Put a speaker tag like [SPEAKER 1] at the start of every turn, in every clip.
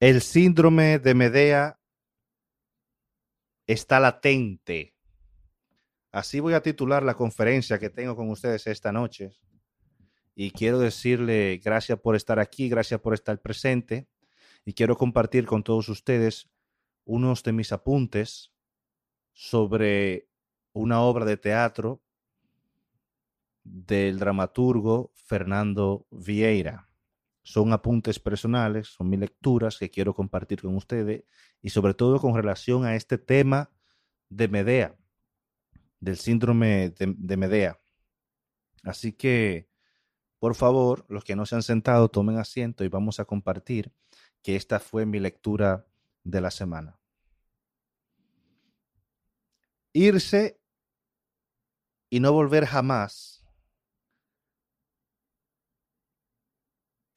[SPEAKER 1] El síndrome de Medea está latente. Así voy a titular la conferencia que tengo con ustedes esta noche. Y quiero decirle gracias por estar aquí, gracias por estar presente. Y quiero compartir con todos ustedes unos de mis apuntes sobre una obra de teatro del dramaturgo Fernando Vieira. Son apuntes personales, son mis lecturas que quiero compartir con ustedes y sobre todo con relación a este tema de Medea, del síndrome de, de Medea. Así que, por favor, los que no se han sentado, tomen asiento y vamos a compartir que esta fue mi lectura de la semana. Irse y no volver jamás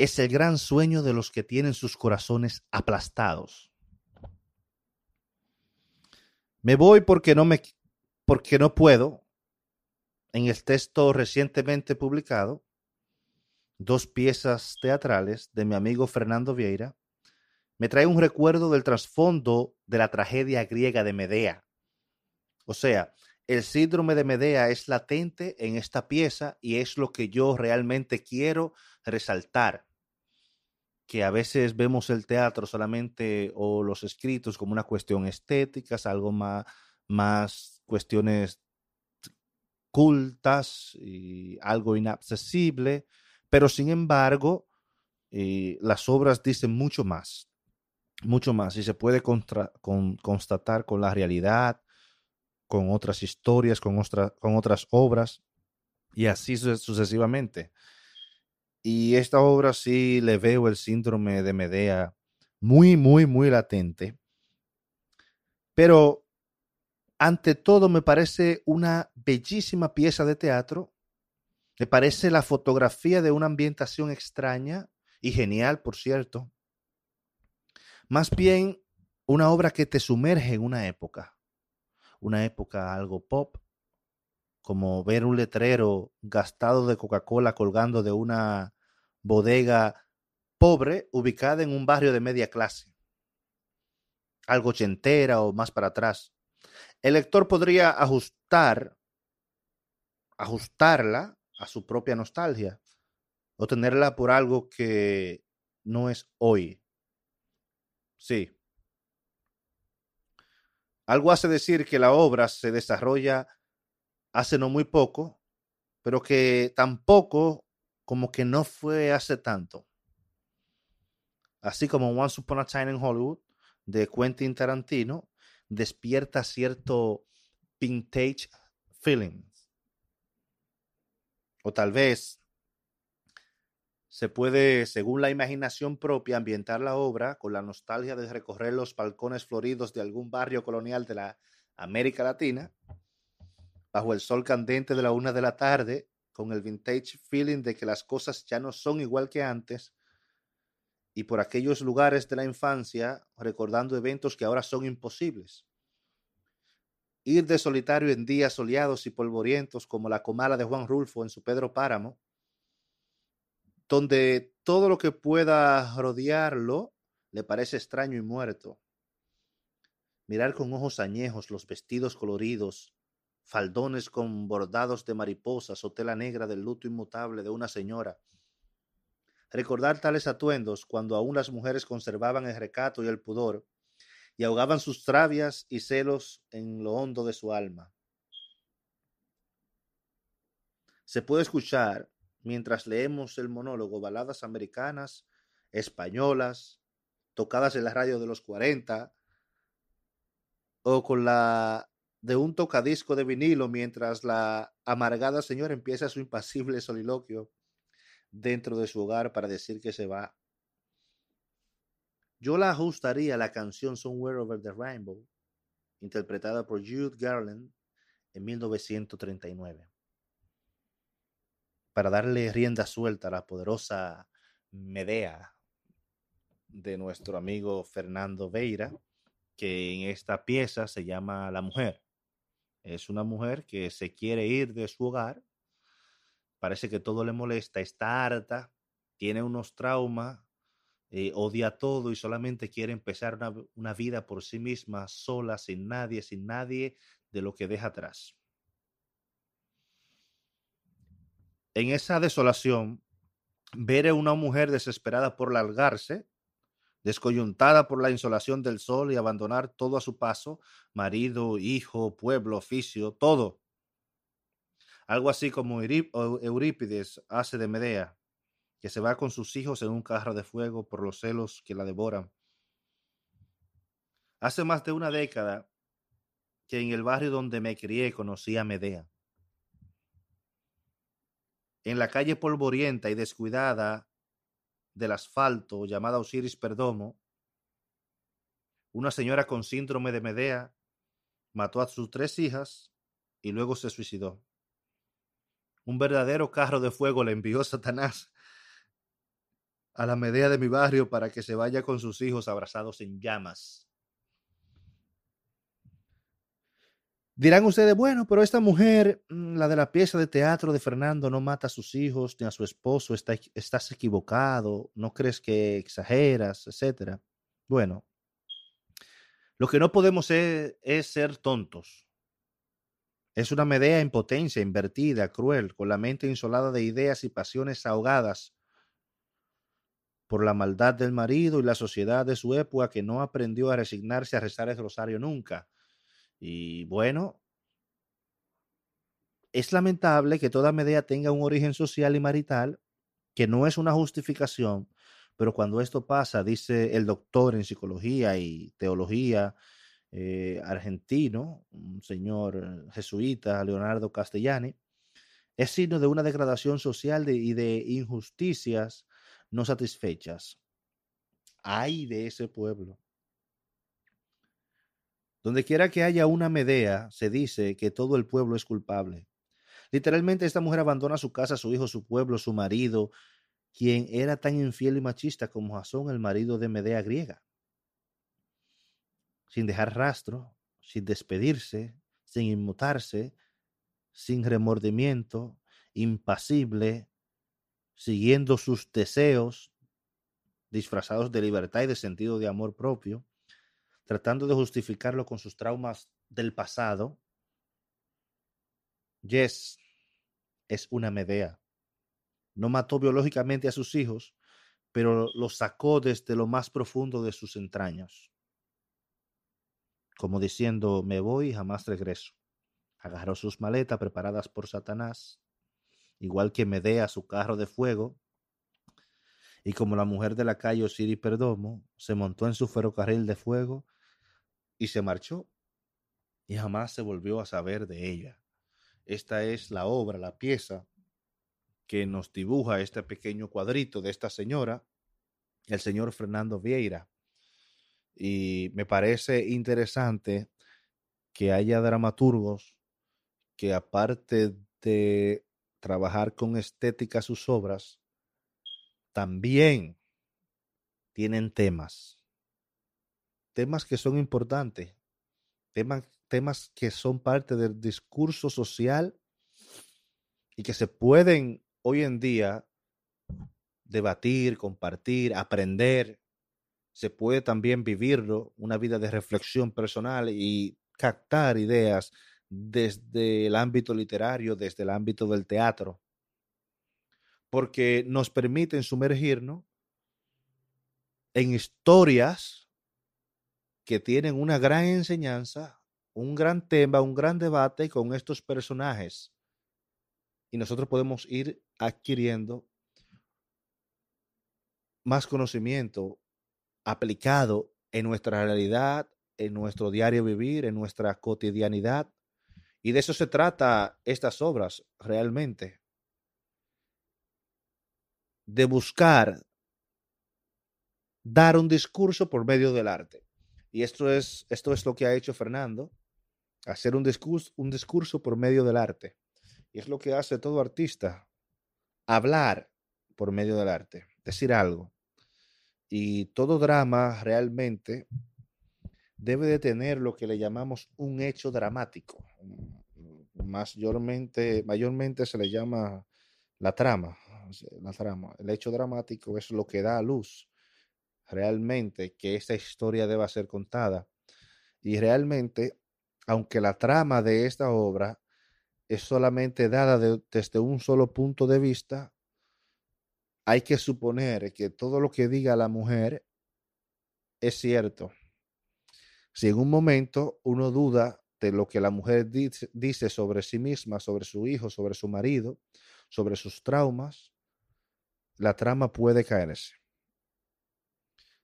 [SPEAKER 1] es el gran sueño de los que tienen sus corazones aplastados. Me voy porque no me porque no puedo. En el texto recientemente publicado, dos piezas teatrales de mi amigo Fernando Vieira me trae un recuerdo del trasfondo de la tragedia griega de Medea. O sea, el síndrome de Medea es latente en esta pieza y es lo que yo realmente quiero resaltar que a veces vemos el teatro solamente o los escritos como una cuestión estética, algo más, más cuestiones cultas y algo inaccesible, pero sin embargo, eh, las obras dicen mucho más, mucho más, y se puede con, constatar con la realidad, con otras historias, con, con otras obras, y así sucesivamente. Y esta obra sí le veo el síndrome de Medea muy, muy, muy latente. Pero ante todo me parece una bellísima pieza de teatro. Me parece la fotografía de una ambientación extraña y genial, por cierto. Más bien una obra que te sumerge en una época. Una época algo pop, como ver un letrero gastado de Coca-Cola colgando de una bodega pobre ubicada en un barrio de media clase, algo ochentera o más para atrás. El lector podría ajustar, ajustarla a su propia nostalgia o tenerla por algo que no es hoy. Sí, algo hace decir que la obra se desarrolla hace no muy poco, pero que tampoco como que no fue hace tanto. Así como Once Upon a Time in Hollywood de Quentin Tarantino despierta cierto vintage feeling. O tal vez se puede, según la imaginación propia, ambientar la obra con la nostalgia de recorrer los balcones floridos de algún barrio colonial de la América Latina, bajo el sol candente de la una de la tarde, con el vintage feeling de que las cosas ya no son igual que antes, y por aquellos lugares de la infancia recordando eventos que ahora son imposibles. Ir de solitario en días soleados y polvorientos como la comala de Juan Rulfo en su Pedro Páramo, donde todo lo que pueda rodearlo le parece extraño y muerto. Mirar con ojos añejos los vestidos coloridos, faldones con bordados de mariposas o tela negra del luto inmutable de una señora. Recordar tales atuendos cuando aún las mujeres conservaban el recato y el pudor y ahogaban sus travias y celos en lo hondo de su alma. Se puede escuchar mientras leemos el monólogo baladas americanas, españolas, tocadas en la radio de los 40, o con la de un tocadisco de vinilo mientras la amargada señora empieza su impasible soliloquio dentro de su hogar para decir que se va. Yo la ajustaría a la canción Somewhere Over the Rainbow, interpretada por Jude Garland en 1939 para darle rienda suelta a la poderosa Medea de nuestro amigo Fernando Veira, que en esta pieza se llama La Mujer. Es una mujer que se quiere ir de su hogar, parece que todo le molesta, está harta, tiene unos traumas eh, odia todo y solamente quiere empezar una, una vida por sí misma, sola, sin nadie, sin nadie de lo que deja atrás. En esa desolación, ver a una mujer desesperada por largarse, descoyuntada por la insolación del sol y abandonar todo a su paso, marido, hijo, pueblo, oficio, todo. Algo así como Eurípides hace de Medea, que se va con sus hijos en un carro de fuego por los celos que la devoran. Hace más de una década que en el barrio donde me crié conocí a Medea. En la calle polvorienta y descuidada del asfalto llamada Osiris Perdomo, una señora con síndrome de Medea mató a sus tres hijas y luego se suicidó. Un verdadero carro de fuego le envió Satanás a la Medea de mi barrio para que se vaya con sus hijos abrazados en llamas. Dirán ustedes, bueno, pero esta mujer, mm, la de la pieza de teatro de Fernando, no mata a sus hijos ni a su esposo, está, estás equivocado, no crees que exageras, etcétera. Bueno, lo que no podemos es, es ser tontos. Es una Medea en potencia, invertida, cruel, con la mente insolada de ideas y pasiones ahogadas por la maldad del marido y la sociedad de su época que no aprendió a resignarse a rezar el rosario nunca y bueno, es lamentable que toda Medea tenga un origen social y marital que no es una justificación, pero cuando esto pasa, dice el doctor en psicología y teología eh, argentino, un señor jesuita, Leonardo Castellani, es signo de una degradación social y de injusticias no satisfechas. Ay de ese pueblo. Donde quiera que haya una Medea, se dice que todo el pueblo es culpable. Literalmente esta mujer abandona su casa, su hijo, su pueblo, su marido, quien era tan infiel y machista como Jasón, el marido de Medea griega. Sin dejar rastro, sin despedirse, sin inmutarse, sin remordimiento, impasible, siguiendo sus deseos, disfrazados de libertad y de sentido de amor propio, tratando de justificarlo con sus traumas del pasado. Jess es una Medea. No mató biológicamente a sus hijos, pero los sacó desde lo más profundo de sus entrañas. Como diciendo, me voy y jamás regreso. Agarró sus maletas preparadas por Satanás, igual que Medea su carro de fuego, y como la mujer de la calle Osiris Perdomo, se montó en su ferrocarril de fuego y se marchó y jamás se volvió a saber de ella. Esta es la obra, la pieza que nos dibuja este pequeño cuadrito de esta señora, el señor Fernando Vieira. Y me parece interesante que haya dramaturgos que aparte de trabajar con estética sus obras, también tienen temas temas que son importantes, temas, temas que son parte del discurso social y que se pueden hoy en día debatir, compartir, aprender. Se puede también vivirlo, una vida de reflexión personal y captar ideas desde el ámbito literario, desde el ámbito del teatro, porque nos permiten sumergirnos en historias que tienen una gran enseñanza, un gran tema, un gran debate con estos personajes. Y nosotros podemos ir adquiriendo más conocimiento aplicado en nuestra realidad, en nuestro diario vivir, en nuestra cotidianidad. Y de eso se trata estas obras realmente. De buscar dar un discurso por medio del arte. Y esto es, esto es lo que ha hecho Fernando, hacer un discurso, un discurso por medio del arte. Y es lo que hace todo artista, hablar por medio del arte, decir algo. Y todo drama realmente debe de tener lo que le llamamos un hecho dramático. Mayormente, mayormente se le llama la trama, la trama. El hecho dramático es lo que da a luz realmente que esta historia deba ser contada. Y realmente, aunque la trama de esta obra es solamente dada desde un solo punto de vista, hay que suponer que todo lo que diga la mujer es cierto. Si en un momento uno duda de lo que la mujer dice, sobre sí misma, sobre su hijo, sobre su marido, sobre sus traumas, la trama puede caerse.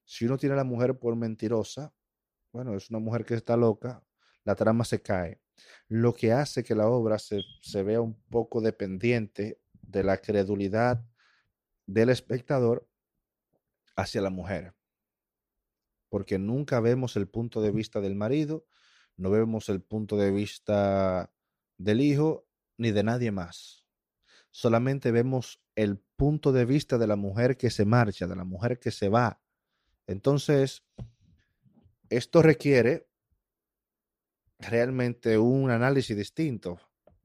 [SPEAKER 1] Si uno tiene a la mujer por mentirosa, bueno, es una mujer que está loca, la trama se cae. Lo que hace que la obra se, se vea un poco dependiente de la credulidad del espectador hacia la mujer. Porque nunca vemos el punto de vista del marido, no vemos el punto de vista del hijo ni de nadie más. Solamente vemos el punto de vista de la mujer que se marcha, de la mujer que se va, entonces, esto requiere realmente un análisis distinto.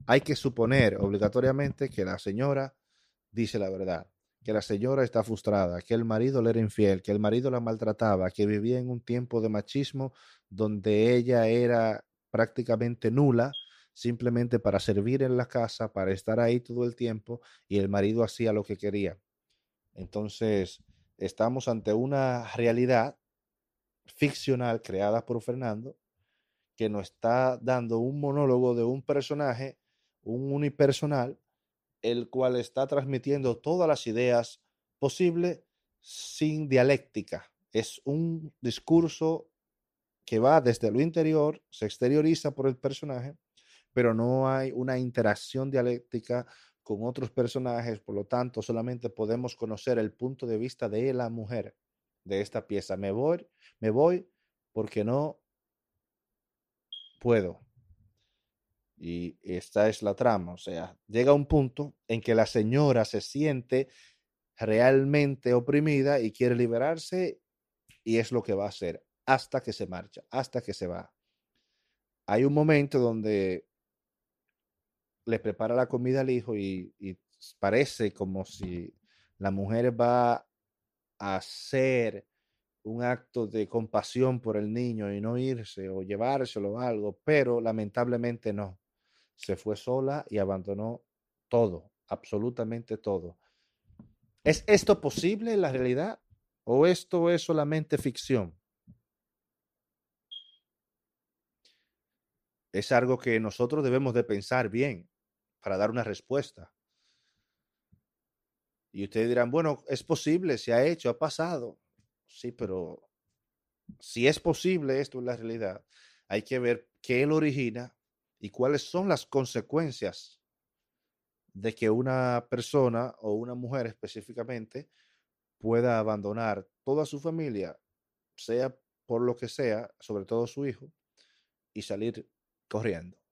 [SPEAKER 1] Hay que suponer obligatoriamente que la señora dice la verdad, que la señora está frustrada, que el marido le era infiel, que el marido la maltrataba, que vivía en un tiempo de machismo donde ella era prácticamente nula, simplemente para servir en la casa, para estar ahí todo el tiempo, y el marido hacía lo que quería. Entonces, estamos ante una realidad ficcional creada por Fernando que nos está dando un monólogo de un personaje, un unipersonal, el cual está transmitiendo todas las ideas posibles sin dialéctica. Es un discurso que va desde lo interior, se exterioriza por el personaje, pero no hay una interacción dialéctica con otros personajes, por lo tanto, solamente podemos conocer el punto de vista de la mujer de esta pieza. Me voy, me voy porque no puedo. Y esta es la trama, o sea, llega un punto en que la señora se siente realmente oprimida y quiere liberarse y es lo que va a hacer hasta que se marcha, hasta que se va. Hay un momento donde le prepara la comida al hijo y, parece como si la mujer va a hacer un acto de compasión por el niño y no irse o llevárselo o algo, pero lamentablemente no. Se fue sola y abandonó todo, absolutamente todo. ¿Es esto posible en la realidad o esto es solamente ficción? Es algo que nosotros debemos de pensar bien para dar una respuesta. Y ustedes dirán, bueno, es posible, se ha hecho, ha pasado. Sí, pero si es posible esto en la realidad, hay que ver qué lo origina y cuáles son las consecuencias de que una persona o una mujer específicamente pueda abandonar toda su familia, sea por lo que sea, sobre todo su hijo, y salir corriendo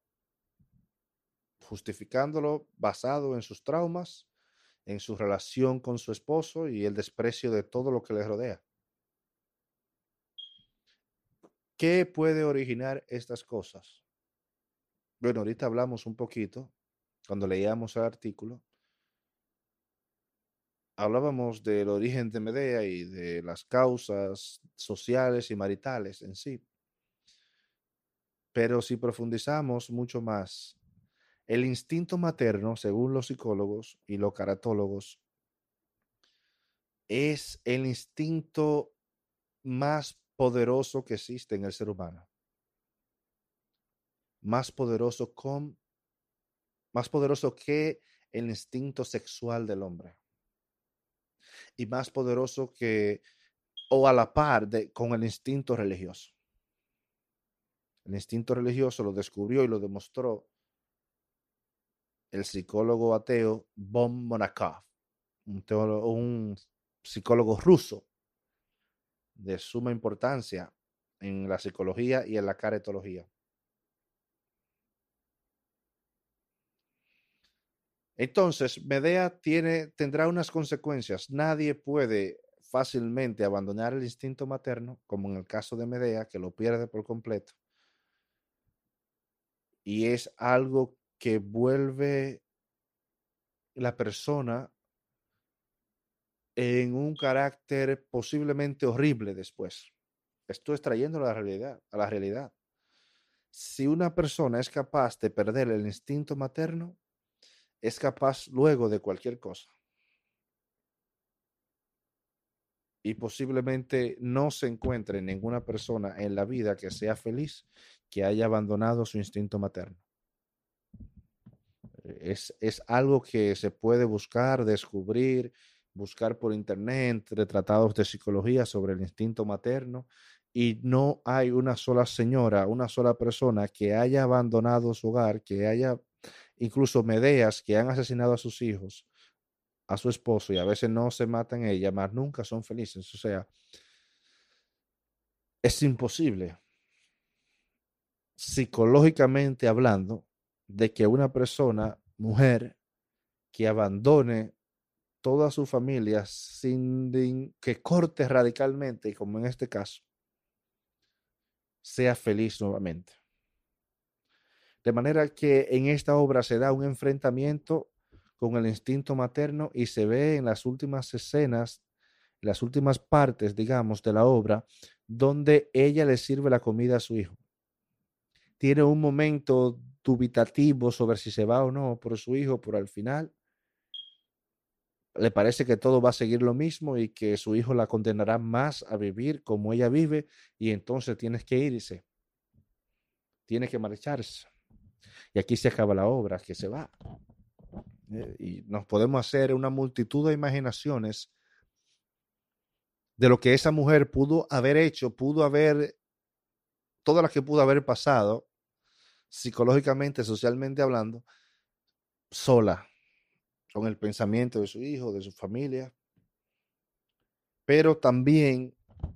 [SPEAKER 1] justificándolo basado en sus traumas, en su relación con su esposo y el desprecio de todo lo que le rodea. ¿Qué puede originar estas cosas? Bueno, ahorita hablamos un poquito, cuando leíamos el artículo, hablábamos del origen de Medea y de las causas sociales y maritales en sí. Pero si profundizamos mucho más el instinto materno, según los psicólogos y los caratólogos, es el instinto más poderoso que existe en el ser humano. Más poderoso con más poderoso que el instinto sexual del hombre. Y más poderoso que o a la par de, con el instinto religioso. El instinto religioso lo descubrió y lo demostró el psicólogo ateo Von Monakov, un, psicólogo ruso de suma importancia en la psicología y en la caretología. Entonces, Medea tiene, tendrá unas consecuencias. Nadie puede fácilmente abandonar el instinto materno, como en el caso de Medea, que lo pierde por completo. Y es algo que vuelve la persona en un carácter posiblemente horrible después. Estoy extrayendo la realidad, a la realidad. Si una persona es capaz de perder el instinto materno, es capaz luego de cualquier cosa. Y posiblemente no se encuentre ninguna persona en la vida que sea feliz que haya abandonado su instinto materno. Es, es algo que se puede buscar, descubrir, buscar por internet tratados de psicología sobre el instinto materno y no hay una sola señora, una sola persona que haya abandonado su hogar, que haya incluso Medeas que han asesinado a sus hijos, a su esposo y a veces no se matan ella, más nunca son felices. O sea, es imposible, psicológicamente hablando, de que una persona, mujer, que abandone toda su familia sin que corte radicalmente, como en este caso, sea feliz nuevamente. De manera que en esta obra se da un enfrentamiento con el instinto materno y se ve en las últimas escenas, las últimas partes, digamos, de la obra, donde ella le sirve la comida a su hijo. Tiene un momento dubitativo sobre si se va o no por su hijo, pero al final le parece que todo va a seguir lo mismo y que su hijo la condenará más a vivir como ella vive y entonces tienes que irse. Tiene que marcharse. Y aquí se acaba la obra, que se va. Eh, y nos podemos hacer una multitud de imaginaciones de lo que esa mujer pudo haber hecho, pudo haber, todas las que pudo haber pasado, psicológicamente, socialmente hablando, sola con el pensamiento de su hijo, de su familia. Pero también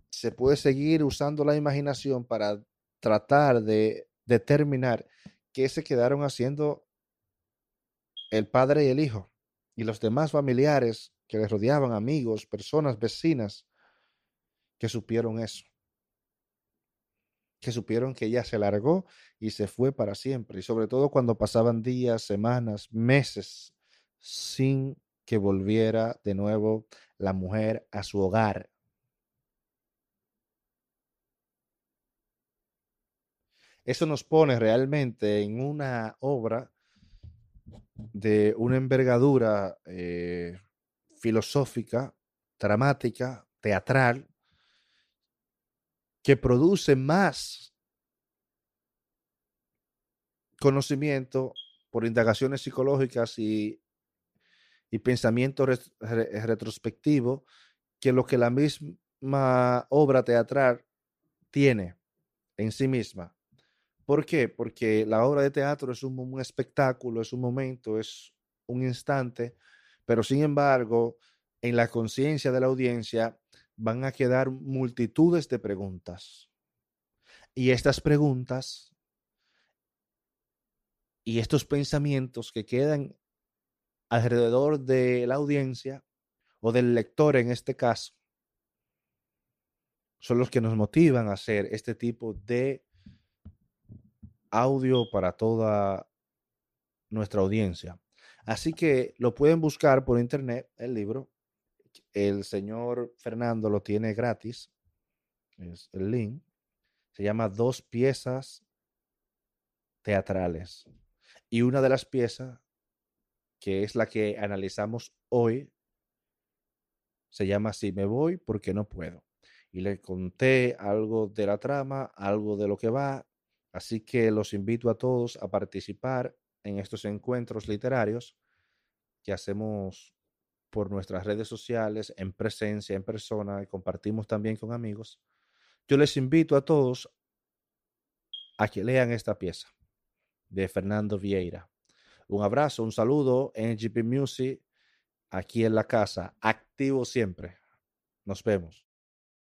[SPEAKER 1] se puede seguir usando la imaginación para tratar de determinar qué se quedaron haciendo el padre y el hijo y los demás familiares que les rodeaban, amigos, personas, vecinas, que supieron eso. Que supieron que ella se largó y se fue para siempre. Y sobre todo cuando pasaban días, semanas, meses sin que volviera de nuevo la mujer a su hogar. Eso nos pone realmente en una obra de una envergadura eh, filosófica, dramática, teatral, que produce más conocimiento por indagaciones psicológicas y y pensamiento retrospectivo que lo que la misma obra teatral tiene en sí misma. ¿Por qué? Porque la obra de teatro es un, un espectáculo, es un momento, es un instante, pero sin embargo, en la conciencia de la audiencia van a quedar multitudes de preguntas. Y estas preguntas y estos pensamientos que quedan alrededor de la audiencia o del lector en este caso son los que nos motivan a hacer este tipo de audio para toda nuestra audiencia. Así que lo pueden buscar por internet, el libro. El señor Fernando lo tiene gratis. Es el link. Se llama Dos piezas teatrales. Y una de las piezas que es la que analizamos hoy, se llama Si me voy porque no puedo. Y le conté algo de la trama, algo de lo que va, así que los invito a todos a participar en estos encuentros literarios que hacemos por nuestras redes sociales, en presencia, en persona, compartimos también con amigos. Yo les invito a todos a que lean esta pieza de Fernando Vieira. Un abrazo, un saludo en GP Music, aquí en la casa, activo siempre. Nos vemos.